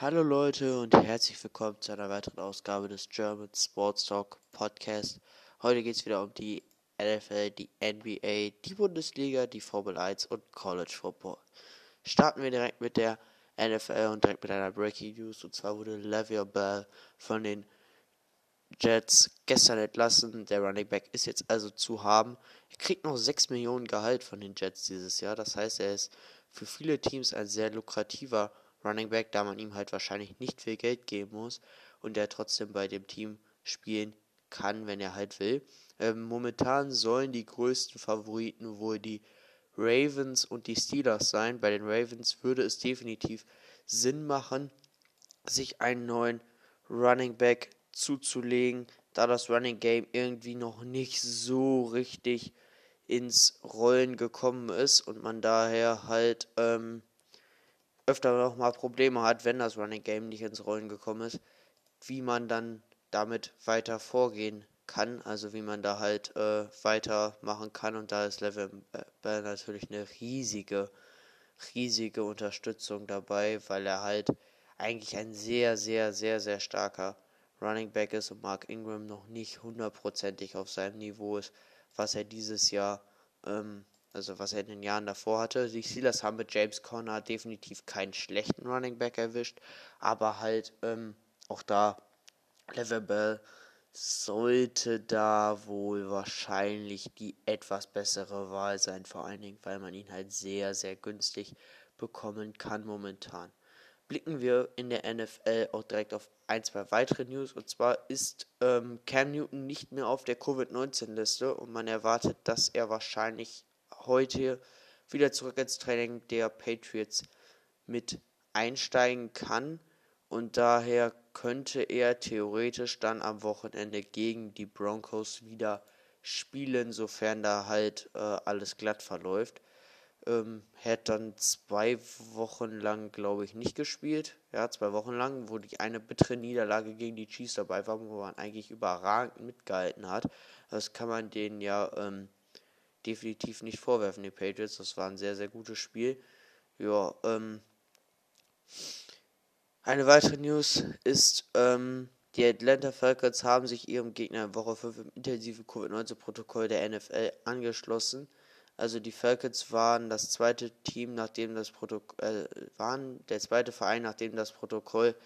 Hallo Leute und herzlich willkommen zu einer weiteren Ausgabe des German Sports Talk Podcast. Heute geht es wieder um die NFL, die NBA, die Bundesliga, die Formel 1 und College Football. Starten wir direkt mit der NFL und direkt mit einer Breaking News. Und zwar wurde Le'Veon Bell von den Jets gestern entlassen. Der Running Back ist jetzt also zu haben. Er kriegt noch 6 Millionen Gehalt von den Jets dieses Jahr. Das heißt, er ist für viele Teams ein sehr lukrativer Running Back, da man ihm halt wahrscheinlich nicht viel Geld geben muss und er trotzdem bei dem Team spielen kann, wenn er halt will. Ähm, momentan sollen die größten Favoriten wohl die Ravens und die Steelers sein. Bei den Ravens würde es definitiv Sinn machen, sich einen neuen Running Back zuzulegen, da das Running Game irgendwie noch nicht so richtig ins Rollen gekommen ist und man daher halt ähm, öfter noch mal Probleme hat, wenn das Running Game nicht ins Rollen gekommen ist, wie man dann damit weiter vorgehen kann, also wie man da halt äh, weitermachen kann. Und da ist Level Bell natürlich eine riesige, riesige Unterstützung dabei, weil er halt eigentlich ein sehr, sehr, sehr, sehr starker Running Back ist und Mark Ingram noch nicht hundertprozentig auf seinem Niveau ist, was er dieses Jahr, ähm, also was er in den Jahren davor hatte. Die Steelers haben mit James Conner definitiv keinen schlechten Running Back erwischt, aber halt ähm, auch da Level Bell sollte da wohl wahrscheinlich die etwas bessere Wahl sein, vor allen Dingen, weil man ihn halt sehr, sehr günstig bekommen kann momentan blicken wir in der NFL auch direkt auf ein, zwei weitere News. Und zwar ist ähm, Cam Newton nicht mehr auf der Covid-19-Liste und man erwartet, dass er wahrscheinlich heute wieder zurück ins Training der Patriots mit einsteigen kann. Und daher könnte er theoretisch dann am Wochenende gegen die Broncos wieder spielen, sofern da halt äh, alles glatt verläuft ähm, hat dann zwei Wochen lang, glaube ich, nicht gespielt. Ja, zwei Wochen lang, wo die eine bittere Niederlage gegen die Chiefs dabei war, wo man eigentlich überragend mitgehalten hat. Das kann man denen ja ähm, definitiv nicht vorwerfen, die Patriots. Das war ein sehr, sehr gutes Spiel. Ja, ähm, eine weitere News ist, ähm, die Atlanta Falcons haben sich ihrem Gegner in Woche 5 im intensiven Covid-19-Protokoll der NFL angeschlossen. Also die Falcons waren das zweite Team, nachdem das Protokoll äh, waren der zweite Verein, nachdem das Protokoll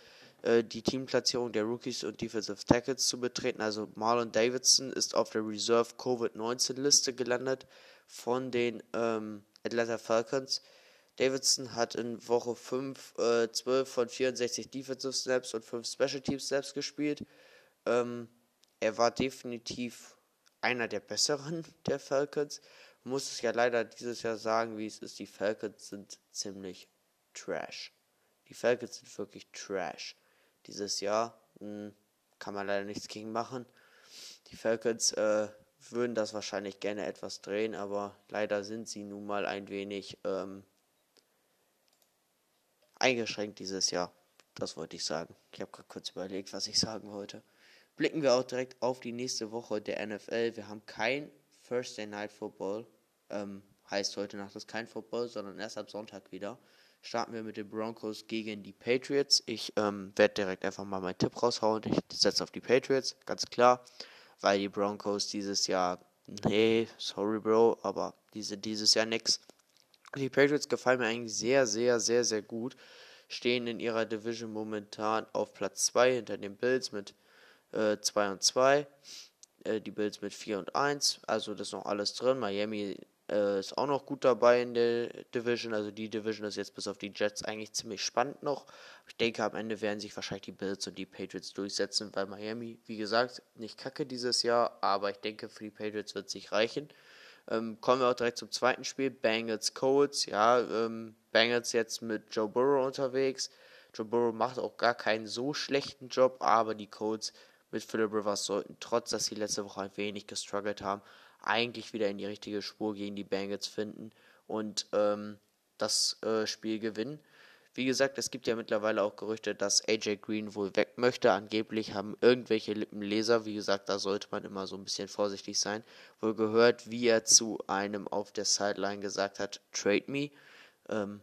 die Teamplatzierung der Rookies und Defensive Tackles zu betreten. Also Marlon Davidson ist auf der Reserve Covid-19 Liste gelandet von den ähm, Atlanta Falcons. Davidson hat in Woche 5 äh, 12 von 64 Defensive Snaps und 5 Special Team Snaps gespielt. Ähm, er war definitiv einer der besseren der Falcons muss es ja leider dieses Jahr sagen, wie es ist. Die Falcons sind ziemlich trash. Die Falcons sind wirklich trash. Dieses Jahr mh, hm, kann man leider nichts gegen machen. Die Falcons äh, würden das wahrscheinlich gerne etwas drehen, aber leider sind sie nun mal ein wenig ähm, eingeschränkt dieses Jahr. Das wollte ich sagen. Ich habe gerade kurz überlegt, was ich sagen wollte. Blicken wir auch direkt auf die nächste Woche der NFL. Wir haben kein Thursday Night Football. Ähm, heißt heute Nacht ist kein Football, sondern erst ab Sonntag wieder. Starten wir mit den Broncos gegen die Patriots. Ich ähm, werde direkt einfach mal meinen Tipp raushauen. Ich setze auf die Patriots, ganz klar. Weil die Broncos dieses Jahr, nee, sorry Bro, aber diese dieses Jahr nix. Die Patriots gefallen mir eigentlich sehr, sehr, sehr, sehr gut. Stehen in ihrer Division momentan auf Platz 2 hinter den Bills mit 2 äh, und 2. Äh, die Bills mit 4 und 1. Also das ist noch alles drin. Miami äh, ist auch noch gut dabei in der Division. Also die Division ist jetzt bis auf die Jets eigentlich ziemlich spannend noch. Ich denke, am Ende werden sich wahrscheinlich die Bills und die Patriots durchsetzen, weil Miami, wie gesagt, nicht kacke dieses Jahr, aber ich denke, für die Patriots wird es sich reichen. Ähm, kommen wir auch direkt zum zweiten Spiel. Bengals Colts. Ja, ähm, Bengals jetzt mit Joe Burrow unterwegs. Joe Burrow macht auch gar keinen so schlechten Job, aber die Colts mit Philip Rivers sollten, trotz dass sie letzte Woche ein wenig gestruggelt haben, eigentlich wieder in die richtige Spur gegen die Bengals finden und ähm, das äh, Spiel gewinnen. Wie gesagt, es gibt ja mittlerweile auch Gerüchte, dass AJ Green wohl weg möchte. Angeblich haben irgendwelche Lippenleser, wie gesagt, da sollte man immer so ein bisschen vorsichtig sein, wohl gehört, wie er zu einem auf der Sideline gesagt hat, trade me. Ähm,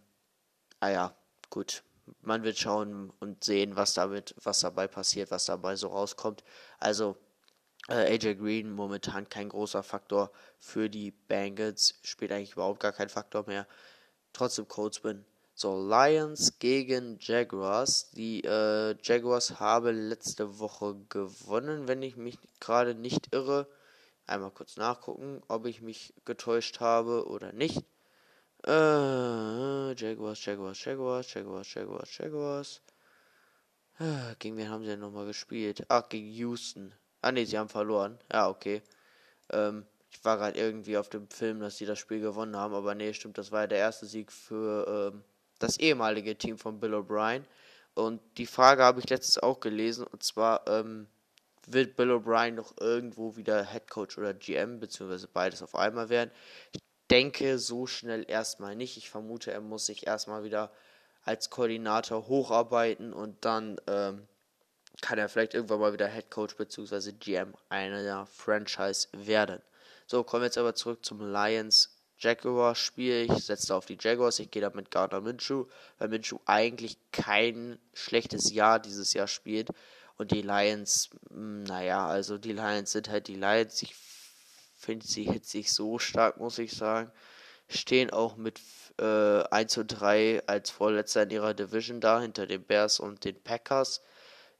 ah ja, gut, man wird schauen und sehen, was damit, was dabei passiert, was dabei so rauskommt. Also äh, AJ Green momentan kein großer Faktor für die Bengals, spielt eigentlich überhaupt gar kein Faktor mehr. Trotzdem Coltsman. So, Lions gegen Jaguars. Die äh, Jaguars haben letzte Woche gewonnen, wenn ich mich gerade nicht irre. Einmal kurz nachgucken, ob ich mich getäuscht habe oder nicht. Äh, Jaguars, Jaguars, Jaguars, Jaguars, Jaguars, Jaguars. Äh, gegen wen haben sie denn nochmal gespielt? Ach, gegen Houston. Ah ne, sie haben verloren. Ja, okay. Ähm, ich war gerade irgendwie auf dem Film, dass sie das Spiel gewonnen haben, aber nee, stimmt, das war ja der erste Sieg für ähm, das ehemalige Team von Bill O'Brien. Und die Frage habe ich letztens auch gelesen, und zwar, ähm, wird Bill O'Brien noch irgendwo wieder Head Coach oder GM, beziehungsweise beides auf einmal werden? Ich denke so schnell erstmal nicht. Ich vermute, er muss sich erstmal wieder als Koordinator hocharbeiten und dann ähm, kann er vielleicht irgendwann mal wieder Head Coach bzw. GM einer Franchise werden. So, kommen wir jetzt aber zurück zum Lions Jaguar Spiel. Ich setze auf die Jaguars. Ich gehe da mit Gardner Minshew, weil Minshew eigentlich kein schlechtes Jahr dieses Jahr spielt. Und die Lions, hm, naja, also die Lions sind halt die Lions. Ich finde sie hitzig so stark, muss ich sagen. Stehen auch mit äh, 1 und 3 als Vorletzter in ihrer Division da, hinter den Bears und den Packers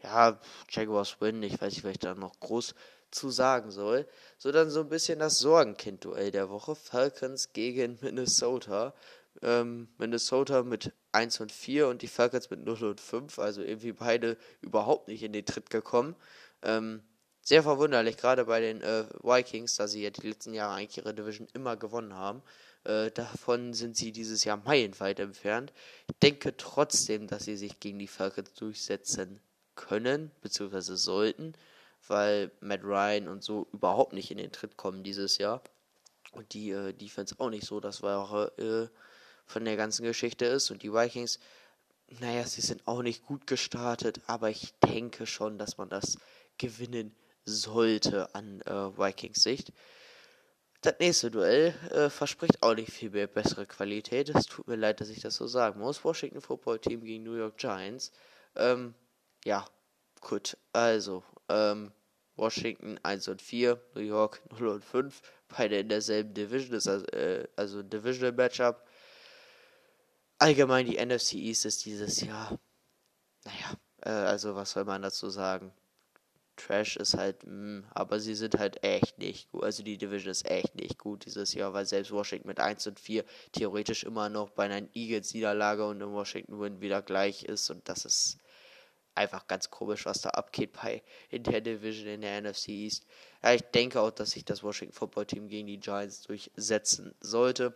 ja, Jaguars win, ich weiß nicht, was ich da noch groß zu sagen soll. So dann so ein bisschen das Sorgenkind-Duell der Woche. Falcons gegen Minnesota. Ähm, Minnesota mit 1 und 4 und die Falcons mit 0 und 5. Also irgendwie beide überhaupt nicht in den Tritt gekommen. Ähm, sehr verwunderlich, gerade bei den äh, Vikings, da sie ja die letzten Jahre eigentlich ihre Division immer gewonnen haben. Äh, davon sind sie dieses Jahr meilenweit entfernt. Ich denke trotzdem, dass sie sich gegen die Falcons durchsetzen können, beziehungsweise sollten, weil Matt Ryan und so überhaupt nicht in den Tritt kommen dieses Jahr. Und die äh, Defense auch nicht so das Wahre äh, von der ganzen Geschichte ist. Und die Vikings, naja, sie sind auch nicht gut gestartet, aber ich denke schon, dass man das gewinnen sollte an äh, Vikings Sicht. Das nächste Duell äh, verspricht auch nicht viel mehr bessere Qualität. Es tut mir leid, dass ich das so sagen muss. Washington Football Team gegen New York Giants. Ähm, ja, gut. Also, ähm, Washington 1 und 4, New York 0 und 5, beide in derselben Division, ist also, äh, also ein Divisional Matchup. Allgemein die NFC East ist dieses Jahr, naja, äh, also was soll man dazu sagen? Trash ist halt, mh, mm, aber sie sind halt echt nicht gut. Also die Division ist echt nicht gut dieses Jahr, weil selbst Washington mit 1 und 4 theoretisch immer noch bei einer Eagles-Niederlage und im Washington-Win wieder gleich ist und das ist einfach ganz komisch, was da abgeht bei in der Division in der NFC East. Ja, ich denke auch, dass sich das Washington Football Team gegen die Giants durchsetzen sollte.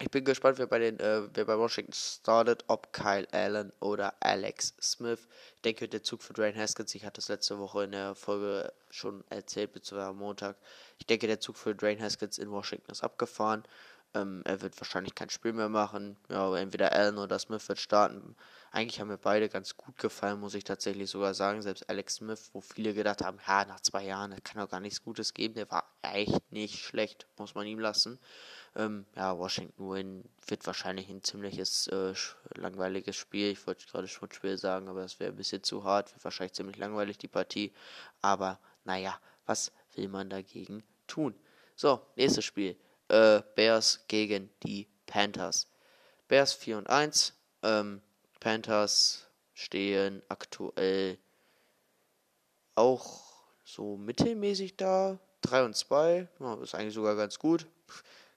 Ich bin gespannt, wer bei den, äh, wer bei Washington startet, ob Kyle Allen oder Alex Smith. Ich denke, der Zug für Dwayne Haskins, ich hatte das letzte Woche in der Folge schon erzählt, beziehungsweise am Montag. Ich denke, der Zug für Dwayne Haskins in Washington ist abgefahren. Ähm, er wird wahrscheinlich kein Spiel mehr machen. Ja, entweder Allen oder Smith wird starten. Eigentlich haben mir beide ganz gut gefallen, muss ich tatsächlich sogar sagen. Selbst Alex Smith, wo viele gedacht haben, ja, nach zwei Jahren, das kann doch gar nichts Gutes geben. Der war echt nicht schlecht, muss man ihm lassen. Ähm, ja, Washington Win wird wahrscheinlich ein ziemliches äh, langweiliges Spiel. Ich wollte gerade Schmutzspiel sagen, aber das wäre ein bisschen zu hart. Wird wahrscheinlich ziemlich langweilig, die Partie. Aber naja, was will man dagegen tun? So, nächstes Spiel. Äh, Bears gegen die Panthers. Bears 4 und 1. Ähm, Panthers stehen aktuell auch so mittelmäßig da. 3 und 2. Ja, ist eigentlich sogar ganz gut.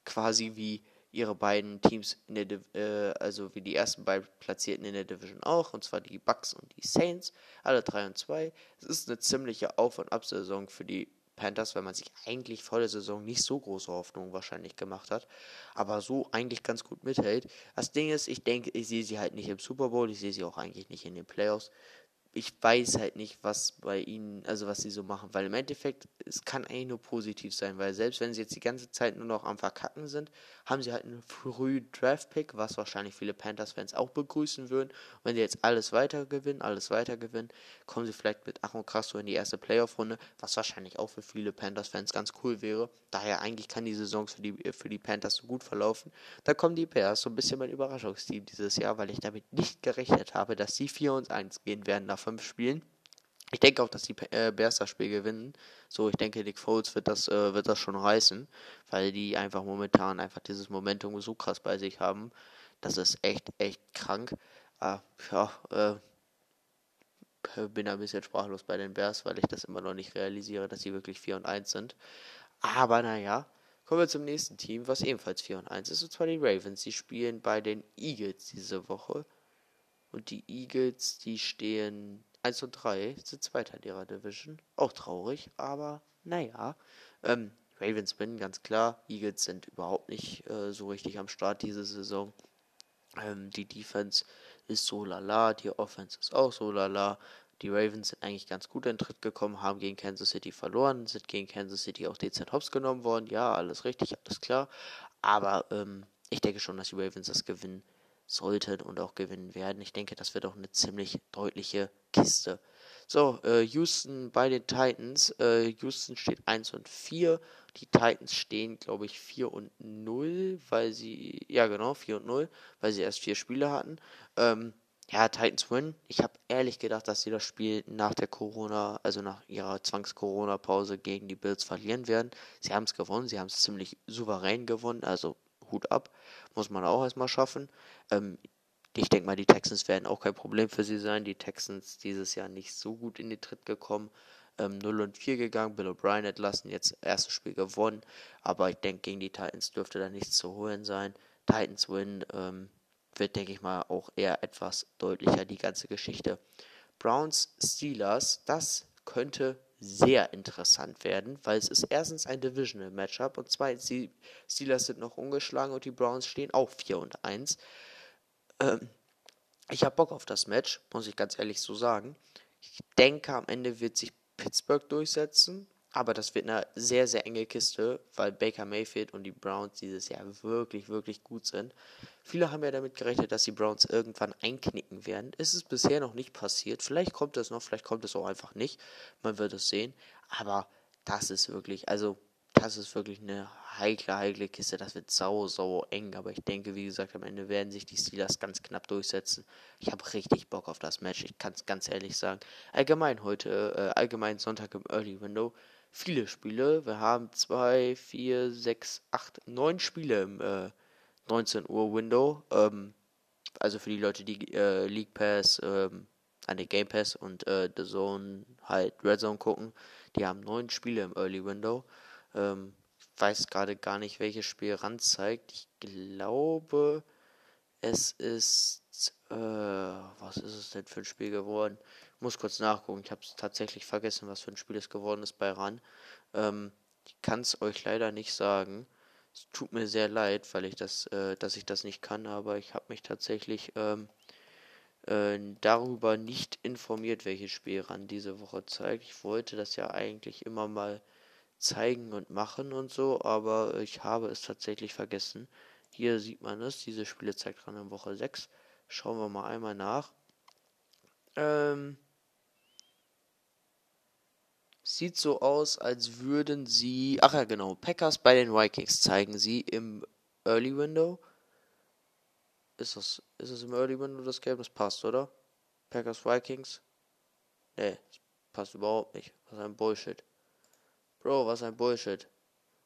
Quasi wie ihre beiden Teams in der äh, also wie die ersten beiden Platzierten in der Division auch, und zwar die Bucks und die Saints, alle 3 und 2. Es ist eine ziemliche Auf- und Ab-Saison für die Panthers, weil man sich eigentlich vor der Saison nicht so große Hoffnungen wahrscheinlich gemacht hat, aber so eigentlich ganz gut mithält. Das Ding ist, ich denke, ich sehe sie halt nicht im Super Bowl, ich sehe sie auch eigentlich nicht in den Playoffs. Ich weiß halt nicht, was bei ihnen, also was sie so machen, weil im Endeffekt, es kann eigentlich nur positiv sein, weil selbst wenn sie jetzt die ganze Zeit nur noch am Verkacken sind, haben sie halt einen frühen Draft-Pick, was wahrscheinlich viele Panthers-Fans auch begrüßen würden. Und wenn sie jetzt alles weiter gewinnen, alles weiter gewinnen, kommen sie vielleicht mit Ach und Krass in die erste Playoff-Runde, was wahrscheinlich auch für viele Panthers-Fans ganz cool wäre. Daher eigentlich kann die Saison für die, für die Panthers so gut verlaufen. Da kommen die Bears so ein bisschen mein Überraschungsteam dieses Jahr, weil ich damit nicht gerechnet habe, dass sie 4 und 1 gehen werden nach 5 Spielen. Ich denke auch, dass die äh, Bears das Spiel gewinnen. So, ich denke, Nick Foles wird das, äh, wird das schon reißen, weil die einfach momentan einfach dieses Momentum so krass bei sich haben. Das ist echt, echt krank. Äh, ja, äh, bin ein bisschen sprachlos bei den Bears, weil ich das immer noch nicht realisiere, dass sie wirklich 4 und 1 sind. Aber naja, kommen wir zum nächsten Team, was ebenfalls 4 und 1 ist, und zwar die Ravens. Sie spielen bei den Eagles diese Woche. Und die Eagles, die stehen 1 und 3 sind Zweiter in ihrer Division. Auch traurig, aber naja. Ähm, Ravens bin ganz klar. Eagles sind überhaupt nicht äh, so richtig am Start diese Saison. Ähm, die Defense ist so lala, die Offense ist auch so lala. Die Ravens sind eigentlich ganz gut in den Tritt gekommen, haben gegen Kansas City verloren, sind gegen Kansas City auch dezent hops genommen worden. Ja, alles richtig, alles klar. Aber ähm, ich denke schon, dass die Ravens das gewinnen sollten und auch gewinnen werden. Ich denke, das wird auch eine ziemlich deutliche Kiste. So, äh, Houston bei den Titans. Äh, Houston steht 1 und 4. Die Titans stehen, glaube ich, 4 und 0, weil sie, ja genau, 4 und 0, weil sie erst vier Spiele hatten. Ähm, ja, Titans win. Ich habe ehrlich gedacht, dass sie das Spiel nach der Corona, also nach ihrer Zwangs-Corona-Pause gegen die Bills verlieren werden. Sie haben es gewonnen, sie haben es ziemlich souverän gewonnen, also Hut ab. Muss man auch erstmal schaffen. Ähm, ich denke mal, die Texans werden auch kein Problem für sie sein. Die Texans dieses Jahr nicht so gut in den Tritt gekommen. Ähm, 0 und 4 gegangen, Bill O'Brien entlassen, jetzt erstes Spiel gewonnen. Aber ich denke, gegen die Titans dürfte da nichts zu holen sein. Titans win ähm, wird, denke ich mal, auch eher etwas deutlicher, die ganze Geschichte. Browns Steelers, das könnte sehr interessant werden, weil es ist erstens ein Divisional Matchup und zweitens die Steelers sind noch ungeschlagen und die Browns stehen auch 4 und 1. Ähm, ich habe Bock auf das Match, muss ich ganz ehrlich so sagen. Ich denke, am Ende wird sich Pittsburgh durchsetzen, aber das wird eine sehr, sehr enge Kiste, weil Baker Mayfield und die Browns dieses Jahr wirklich, wirklich gut sind. Viele haben ja damit gerechnet, dass die Browns irgendwann einknicken werden. Es ist bisher noch nicht passiert. Vielleicht kommt es noch, vielleicht kommt es auch einfach nicht. Man wird es sehen. Aber das ist wirklich, also das ist wirklich eine heikle, heikle Kiste. Das wird sau, sau eng. Aber ich denke, wie gesagt, am Ende werden sich die Steelers ganz knapp durchsetzen. Ich habe richtig Bock auf das Match. Ich kann es ganz ehrlich sagen. Allgemein heute, äh, allgemein Sonntag im Early Window. Viele Spiele. Wir haben zwei, vier, sechs, acht, neun Spiele im äh, 19 Uhr Window. Ähm, also für die Leute, die äh, League Pass, ähm, an den Game Pass und äh, The Zone halt Red Zone gucken. Die haben neun Spiele im Early Window. Ähm, weiß gerade gar nicht, welches Spiel ranzeigt. Ich glaube, es ist. Äh, was ist es denn für ein Spiel geworden? Muss kurz nachgucken. Ich habe es tatsächlich vergessen, was für ein Spiel es geworden ist bei RAN. Ähm, ich kann es euch leider nicht sagen. Es tut mir sehr leid, weil ich das, äh, dass ich das nicht kann, aber ich habe mich tatsächlich ähm, äh, darüber nicht informiert, welches Spiel RAN diese Woche zeigt. Ich wollte das ja eigentlich immer mal zeigen und machen und so, aber ich habe es tatsächlich vergessen. Hier sieht man es, diese Spiele zeigt dran in Woche 6. Schauen wir mal einmal nach. Ähm, sieht so aus, als würden sie. Ach ja, genau. Packers bei den Vikings zeigen sie im Early Window. Ist das, ist das im Early Window das Game? Das passt, oder? Packers Vikings? Nee, das passt überhaupt nicht. Was ein Bullshit. Bro, was ein Bullshit.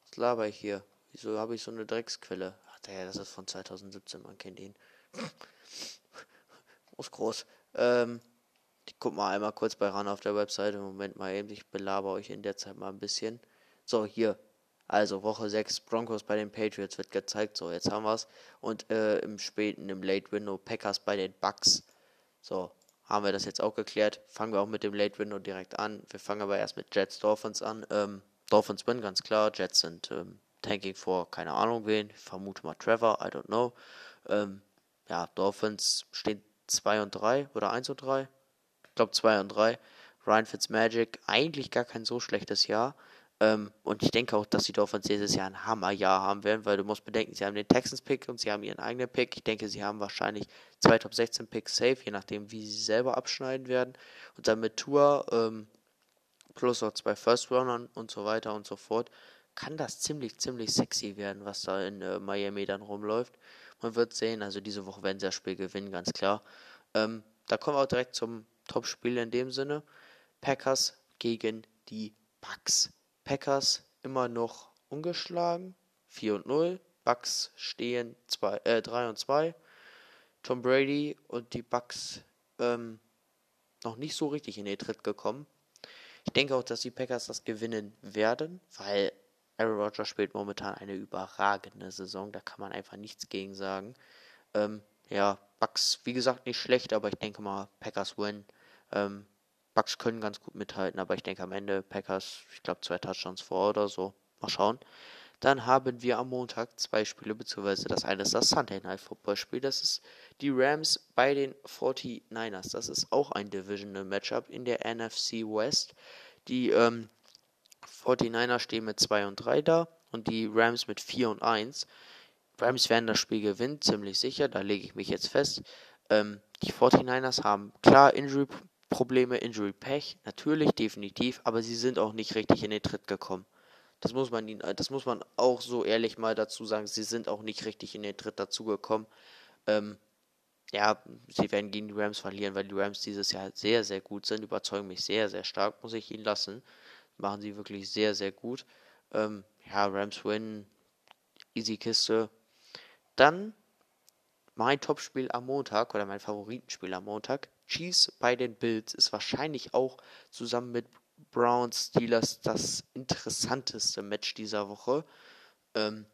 Was laber ich hier? Wieso habe ich so eine Drecksquelle? Ach, der, das ist von 2017, man kennt ihn. groß, groß. Ähm, ich guck mal einmal kurz bei RAN auf der Webseite. Moment mal eben, ich belaber euch in der Zeit mal ein bisschen. So, hier. Also Woche 6 Broncos bei den Patriots wird gezeigt. So, jetzt haben wir es. Und äh, im späten, im Late Window Packers bei den Bucks. So, haben wir das jetzt auch geklärt. Fangen wir auch mit dem Late Window direkt an. Wir fangen aber erst mit Jets Dolphins an. Ähm, Dolphins bin ganz klar. Jets sind ähm, Tanking vor keine Ahnung wen. Ich vermute mal Trevor, I don't know. Ähm, ja, Dolphins stehen 2 und 3 oder 1 und 3. Glaube 2 und 3. Ryan Fitzmagic, eigentlich gar kein so schlechtes Jahr. Ähm, und ich denke auch, dass die Dolphins dieses Jahr ein Hammerjahr haben werden, weil du musst bedenken, sie haben den Texans-Pick und sie haben ihren eigenen Pick. Ich denke, sie haben wahrscheinlich zwei Top 16 Picks safe, je nachdem, wie sie selber abschneiden werden. Und dann mit Tour ähm, plus noch zwei First-Runnern und so weiter und so fort, kann das ziemlich, ziemlich sexy werden, was da in äh, Miami dann rumläuft. Man wird sehen, also diese Woche werden sie das Spiel gewinnen, ganz klar. Ähm, da kommen wir auch direkt zum Top-Spiel in dem Sinne. Packers gegen die Bucks. Packers immer noch ungeschlagen, 4 und 0. Bucks stehen 2, äh, 3 und 2. Tom Brady und die Bucks ähm, noch nicht so richtig in den Tritt gekommen. Ich denke auch, dass die Packers das gewinnen werden, weil Aaron Rodgers spielt momentan eine überragende Saison. Da kann man einfach nichts gegen sagen. Ähm, ja, Bucks, wie gesagt, nicht schlecht, aber ich denke mal, Packers win. Ähm, Bucks können ganz gut mithalten, aber ich denke am Ende Packers, ich glaube, zwei Touchdowns vor oder so. Mal schauen. Dann haben wir am Montag zwei Spiele, beziehungsweise das eine ist das Sunday Night Football Spiel. Das ist die Rams bei den 49ers. Das ist auch ein Divisional Matchup in der NFC West. Die ähm, 49ers stehen mit 2 und 3 da und die Rams mit 4 und 1. Rams werden das Spiel gewinnen, ziemlich sicher, da lege ich mich jetzt fest. Ähm, die 49ers haben klar Injury Probleme, Injury Pech, natürlich, definitiv, aber sie sind auch nicht richtig in den Tritt gekommen. Das muss man ihnen, das muss man auch so ehrlich mal dazu sagen. Sie sind auch nicht richtig in den Tritt dazugekommen. Ähm, ja, sie werden gegen die Rams verlieren, weil die Rams dieses Jahr sehr, sehr gut sind. Überzeugen mich sehr, sehr stark, muss ich ihnen lassen. Machen sie wirklich sehr, sehr gut. Ähm, ja, Rams win, easy Kiste. Dann mein Topspiel am Montag oder mein Favoritenspiel am Montag. Chiefs bei den Bills ist wahrscheinlich auch zusammen mit Browns Steelers das interessanteste Match dieser Woche. Ähm,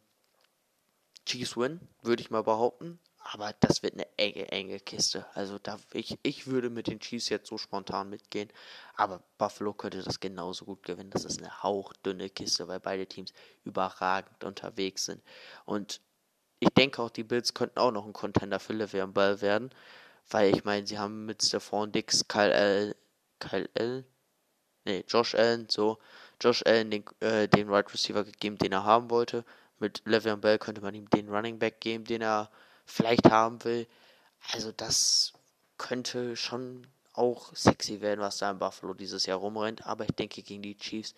Chiefs win, würde ich mal behaupten. Aber das wird eine enge, enge Kiste. Also da ich, ich würde mit den Chiefs jetzt so spontan mitgehen. Aber Buffalo könnte das genauso gut gewinnen. Das ist eine hauchdünne Kiste, weil beide Teams überragend unterwegs sind. Und ich denke auch, die Bills könnten auch noch ein Contender für Le'Veon Ball werden. Weil ich meine, sie haben mit Stephon Dix, Kyle L. Kyle L. Nee, Josh Allen, so. Josh Allen den, äh, den Wide Receiver gegeben, den er haben wollte. Mit Le'Veon Bell könnte man ihm den Running Back geben, den er vielleicht haben will. Also das könnte schon auch sexy werden, was da in Buffalo dieses Jahr rumrennt. Aber ich denke, gegen die Chiefs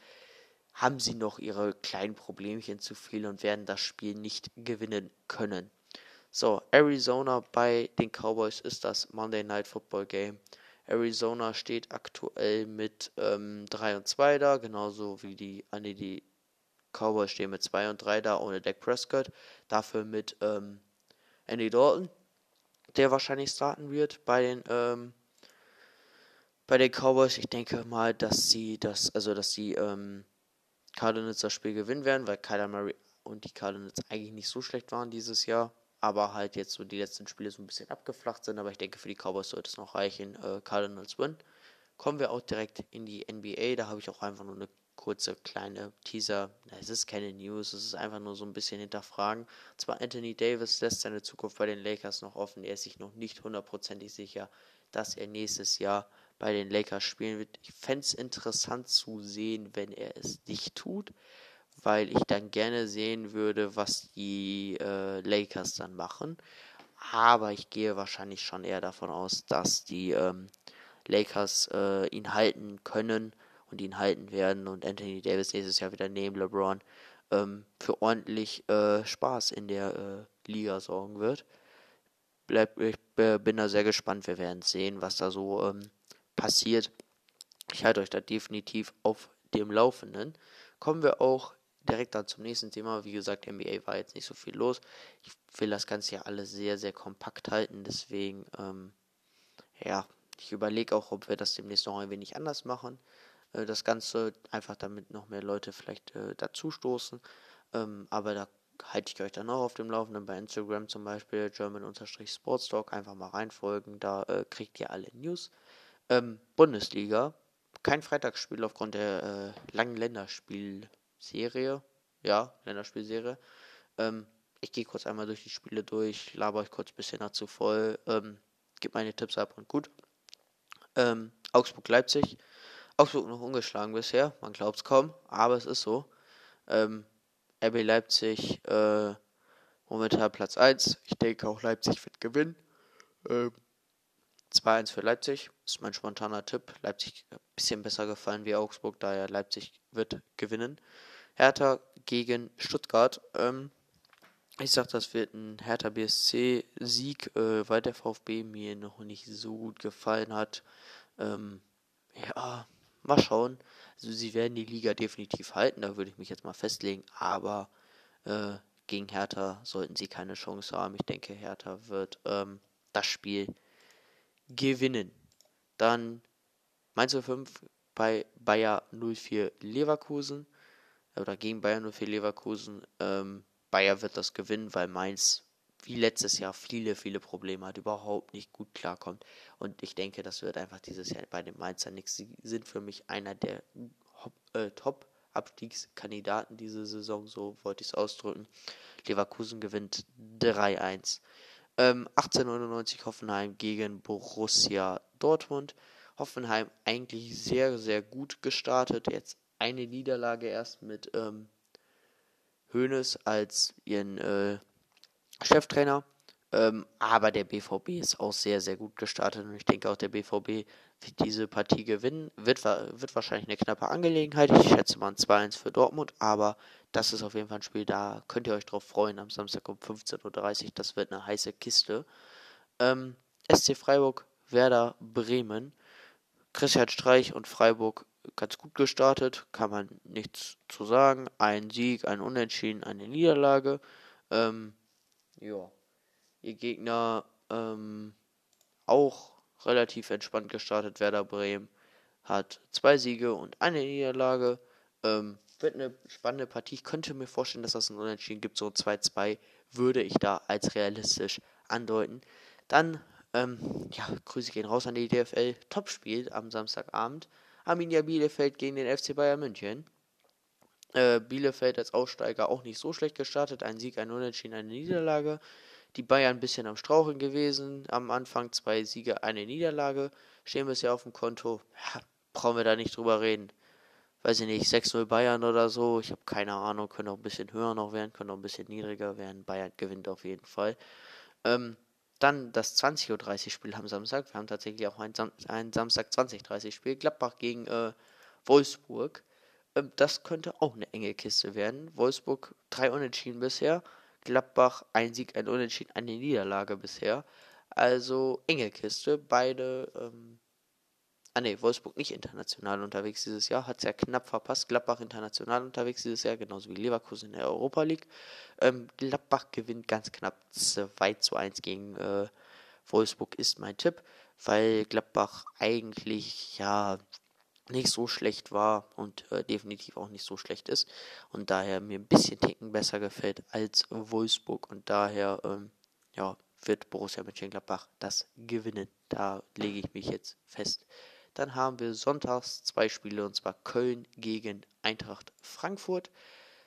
haben sie noch ihre kleinen Problemchen zu viel und werden das Spiel nicht gewinnen können. So, Arizona bei den Cowboys ist das Monday Night Football Game. Arizona steht aktuell mit ähm, 3 und 2 da, genauso wie die, ah, nee, die Cowboys stehen mit 2 und 3 da, ohne Dak Prescott. Dafür mit ähm, Andy Dalton, der wahrscheinlich starten wird bei den, ähm, bei den Cowboys. Ich denke mal, dass sie das, also dass sie ähm, Cardinals das Spiel gewinnen werden, weil Kyler Murray und die Cardinals eigentlich nicht so schlecht waren dieses Jahr aber halt jetzt so die letzten Spiele so ein bisschen abgeflacht sind. Aber ich denke, für die Cowboys sollte es noch reichen. Äh, Cardinals win. Kommen wir auch direkt in die NBA. Da habe ich auch einfach nur eine kurze kleine Teaser. Es ist keine News, es ist einfach nur so ein bisschen hinterfragen. Zwar Anthony Davis lässt seine Zukunft bei den Lakers noch offen. Er ist sich noch nicht hundertprozentig sicher, dass er nächstes Jahr bei den Lakers spielen wird. Ich fände es interessant zu sehen, wenn er es nicht tut weil ich dann gerne sehen würde, was die äh, Lakers dann machen. Aber ich gehe wahrscheinlich schon eher davon aus, dass die ähm, Lakers äh, ihn halten können und ihn halten werden und Anthony Davis nächstes Jahr wieder neben LeBron ähm, für ordentlich äh, Spaß in der äh, Liga sorgen wird. Bleib, ich bin da sehr gespannt. Wir werden sehen, was da so ähm, passiert. Ich halte euch da definitiv auf dem Laufenden. Kommen wir auch direkt dann zum nächsten Thema. Wie gesagt, NBA war jetzt nicht so viel los. Ich will das Ganze ja alles sehr, sehr kompakt halten. Deswegen, ähm, ja, ich überlege auch, ob wir das demnächst noch ein wenig anders machen. Äh, das Ganze einfach damit noch mehr Leute vielleicht äh, dazu stoßen. Ähm, aber da halte ich euch dann auch auf dem Laufenden bei Instagram zum Beispiel, German-Sportstalk. Einfach mal reinfolgen, da äh, kriegt ihr alle News. Ähm, Bundesliga, kein Freitagsspiel aufgrund der äh, langen Länderspiel. Serie. Ja, Länderspielserie. Ähm, ich gehe kurz einmal durch die Spiele durch, laber euch kurz ein bisschen dazu voll, ähm, gebe meine Tipps ab und gut. Ähm, Augsburg-Leipzig. Augsburg noch ungeschlagen bisher, man glaubt es kaum, aber es ist so. Ähm, RB Leipzig äh, momentan Platz 1. Ich denke auch Leipzig wird gewinnen. Ähm, 2-1 für Leipzig ist mein spontaner Tipp. Leipzig ein bisschen besser gefallen wie Augsburg, daher Leipzig wird gewinnen. Hertha gegen Stuttgart. Ähm, ich sag, das wird ein Hertha BSC-Sieg, äh, weil der VfB mir noch nicht so gut gefallen hat. Ähm, ja, mal schauen. Also sie werden die Liga definitiv halten, da würde ich mich jetzt mal festlegen, aber äh, gegen Hertha sollten sie keine Chance haben. Ich denke, Hertha wird ähm, das Spiel gewinnen. Dann Mainz 05 bei Bayer 04 Leverkusen oder gegen Bayer 04 Leverkusen. Ähm, Bayer wird das gewinnen, weil Mainz wie letztes Jahr viele, viele Probleme hat, überhaupt nicht gut klarkommt. Und ich denke, das wird einfach dieses Jahr bei den Mainzer nichts. Sie sind für mich einer der äh, Top-Abstiegskandidaten diese Saison, so wollte ich es ausdrücken. Leverkusen gewinnt 3-1. Ähm, 1899 Hoffenheim gegen Borussia Dortmund. Hoffenheim eigentlich sehr, sehr gut gestartet. Jetzt eine Niederlage erst mit ähm, Hoeneß als ihren äh, Cheftrainer. Ähm, aber der BVB ist auch sehr, sehr gut gestartet und ich denke auch der BVB wird diese Partie gewinnen. Wird, wird wahrscheinlich eine knappe Angelegenheit. Ich schätze mal ein 2-1 für Dortmund, aber das ist auf jeden Fall ein Spiel, da könnt ihr euch drauf freuen am Samstag um 15.30 Uhr. Das wird eine heiße Kiste. Ähm, SC Freiburg, Werder Bremen. Christian Streich und Freiburg ganz gut gestartet, kann man nichts zu sagen. Ein Sieg, ein Unentschieden, eine Niederlage. Ähm, ja, ihr Gegner ähm, auch relativ entspannt gestartet. Werder Bremen hat zwei Siege und eine Niederlage. Ähm, wird eine spannende Partie. Ich könnte mir vorstellen, dass das ein Unentschieden gibt. So 2-2 würde ich da als realistisch andeuten. Dann, ähm, ja, Grüße gehen raus an die DFL. Topspiel am Samstagabend. Arminia Bielefeld gegen den FC Bayern München. Äh, Bielefeld als Aussteiger auch nicht so schlecht gestartet. Ein Sieg, ein Unentschieden, eine Niederlage. Die Bayern ein bisschen am Straucheln gewesen. Am Anfang zwei Siege, eine Niederlage. Stehen bisher auf dem Konto. Ja, brauchen wir da nicht drüber reden. Weiß ich nicht, 6-0 Bayern oder so. Ich habe keine Ahnung. Können auch ein bisschen höher noch werden, können auch ein bisschen niedriger werden. Bayern gewinnt auf jeden Fall. Ähm, dann das 20.30 Uhr Spiel am Samstag. Wir haben tatsächlich auch ein, Sam ein Samstag 20.30 Uhr Spiel. Gladbach gegen äh, Wolfsburg. Ähm, das könnte auch eine enge Kiste werden. Wolfsburg drei Unentschieden bisher. Gladbach ein Sieg, ein Unentschieden, eine Niederlage bisher. Also enge Kiste. Beide ähm, Ah ne, Wolfsburg nicht international unterwegs dieses Jahr, hat es ja knapp verpasst. Gladbach international unterwegs dieses Jahr, genauso wie Leverkusen in der Europa League. Ähm, Gladbach gewinnt ganz knapp 2 zu 1 gegen äh, Wolfsburg, ist mein Tipp, weil Gladbach eigentlich ja nicht so schlecht war und äh, definitiv auch nicht so schlecht ist und daher mir ein bisschen Ticken besser gefällt als Wolfsburg und daher ähm, ja, wird Borussia Mönchengladbach das gewinnen. Da lege ich mich jetzt fest. Dann haben wir sonntags zwei Spiele und zwar Köln gegen Eintracht Frankfurt.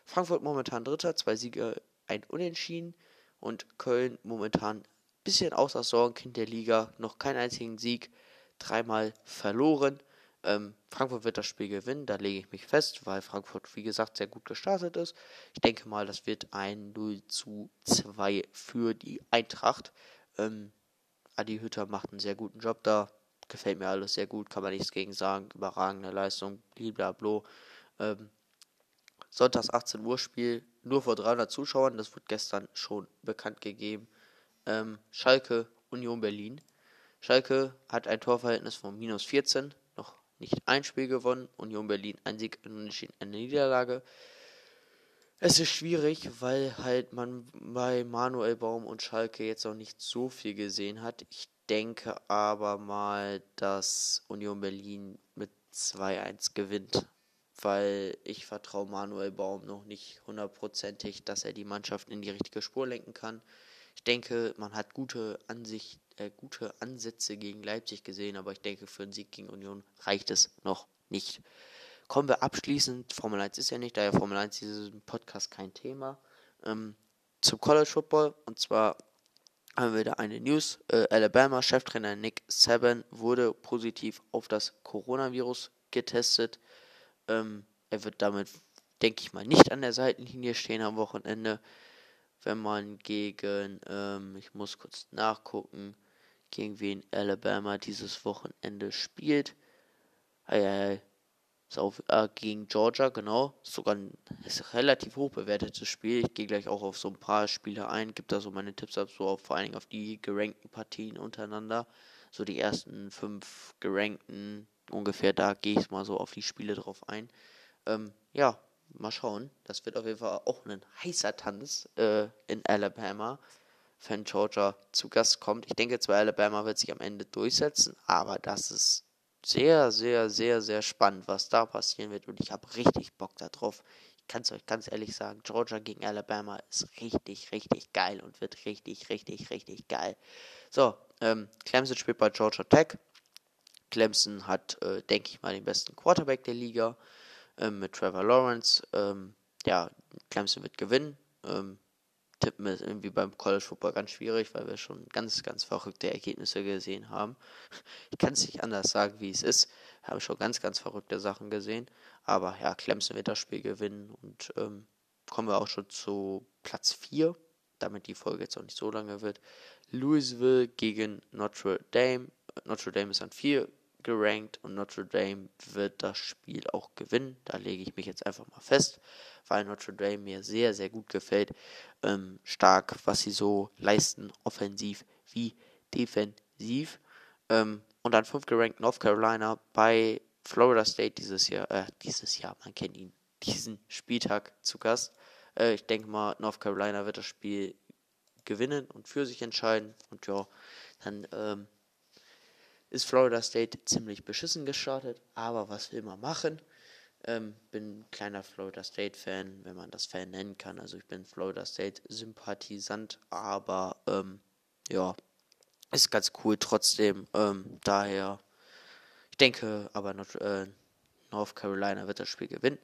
Frankfurt momentan Dritter, zwei Siege, ein Unentschieden und Köln momentan bisschen außer Sorgenkind der Liga, noch keinen einzigen Sieg, dreimal verloren. Ähm, Frankfurt wird das Spiel gewinnen, da lege ich mich fest, weil Frankfurt, wie gesagt, sehr gut gestartet ist. Ich denke mal, das wird ein 0 zu 2 für die Eintracht. Ähm, Adi Hütter macht einen sehr guten Job da gefällt mir alles sehr gut, kann man nichts gegen sagen. Überragende Leistung, blablabla. Ähm, Sonntags 18 Uhr Spiel, nur vor 300 Zuschauern, das wurde gestern schon bekannt gegeben. Ähm, Schalke, Union Berlin. Schalke hat ein Torverhältnis von minus 14, noch nicht ein Spiel gewonnen. Union Berlin ein Sieg, eine Niederlage. Es ist schwierig, weil halt man bei Manuel Baum und Schalke jetzt noch nicht so viel gesehen hat. Ich denke aber mal, dass Union Berlin mit 2-1 gewinnt, weil ich vertraue Manuel Baum noch nicht hundertprozentig, dass er die Mannschaft in die richtige Spur lenken kann. Ich denke, man hat gute Ansicht, äh, gute Ansätze gegen Leipzig gesehen, aber ich denke, für einen Sieg gegen Union reicht es noch nicht. Kommen wir abschließend, Formel 1 ist ja nicht, daher Formel 1 ist diesem Podcast kein Thema, ähm, zum College Football und zwar haben wir da eine News. Äh, Alabama Cheftrainer Nick Saban wurde positiv auf das Coronavirus getestet. Ähm, er wird damit, denke ich mal, nicht an der Seitenlinie stehen am Wochenende. Wenn man gegen, ähm, ich muss kurz nachgucken, gegen wen Alabama dieses Wochenende spielt. Ei, ist auf, äh, gegen Georgia, genau. Sogar ein ist relativ hoch bewertetes Spiel. Ich gehe gleich auch auf so ein paar Spiele ein. Gibt da so meine Tipps ab, so auf, vor allen Dingen auf die gerankten Partien untereinander. So die ersten fünf gerankten, ungefähr da gehe ich mal so auf die Spiele drauf ein. Ähm, ja, mal schauen. Das wird auf jeden Fall auch ein heißer Tanz äh, in Alabama, wenn Georgia zu Gast kommt. Ich denke zwar, Alabama wird sich am Ende durchsetzen, aber das ist sehr, sehr, sehr, sehr spannend, was da passieren wird. Und ich habe richtig Bock darauf. Ich kann es euch ganz ehrlich sagen, Georgia gegen Alabama ist richtig, richtig geil und wird richtig, richtig, richtig geil. So, ähm, Clemson spielt bei Georgia Tech. Clemson hat, äh, denke ich mal, den besten Quarterback der Liga ähm, mit Trevor Lawrence. Ähm, ja, Clemson wird gewinnen. Ähm, tippen ist irgendwie beim College Football ganz schwierig, weil wir schon ganz, ganz verrückte Ergebnisse gesehen haben. Ich kann es nicht anders sagen, wie es ist. Wir haben schon ganz, ganz verrückte Sachen gesehen. Aber ja, Clemson wird das Spiel gewinnen und ähm, kommen wir auch schon zu Platz 4, damit die Folge jetzt auch nicht so lange wird. Louisville gegen Notre Dame. Notre Dame ist an 4 gerankt und Notre Dame wird das Spiel auch gewinnen. Da lege ich mich jetzt einfach mal fest, weil Notre Dame mir sehr, sehr gut gefällt. Ähm, stark, was sie so leisten, offensiv wie defensiv. Ähm, und dann 5 gerankt North Carolina bei Florida State dieses Jahr, äh, dieses Jahr, man kennt ihn, diesen Spieltag zu Gast. Äh, ich denke mal, North Carolina wird das Spiel gewinnen und für sich entscheiden. Und ja, dann ähm, ist Florida State ziemlich beschissen gestartet, aber was will man machen? Ähm, bin kleiner Florida State Fan, wenn man das Fan nennen kann. Also ich bin Florida State Sympathisant, aber ähm, ja, ist ganz cool trotzdem. Ähm, daher, ich denke, aber North, äh, North Carolina wird das Spiel gewinnen.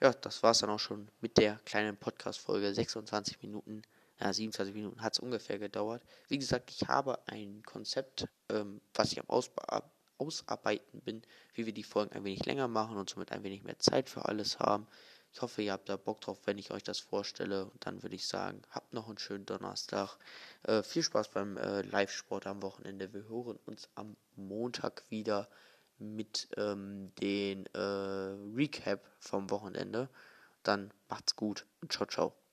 Ja, das war es dann auch schon mit der kleinen Podcast-Folge. 26 Minuten ja, 27 Minuten hat es ungefähr gedauert. Wie gesagt, ich habe ein Konzept, ähm, was ich am Ausba Ausarbeiten bin, wie wir die Folgen ein wenig länger machen und somit ein wenig mehr Zeit für alles haben. Ich hoffe, ihr habt da Bock drauf, wenn ich euch das vorstelle. Und dann würde ich sagen, habt noch einen schönen Donnerstag. Äh, viel Spaß beim äh, Live-Sport am Wochenende. Wir hören uns am Montag wieder mit ähm, den äh, Recap vom Wochenende. Dann macht's gut und ciao, ciao.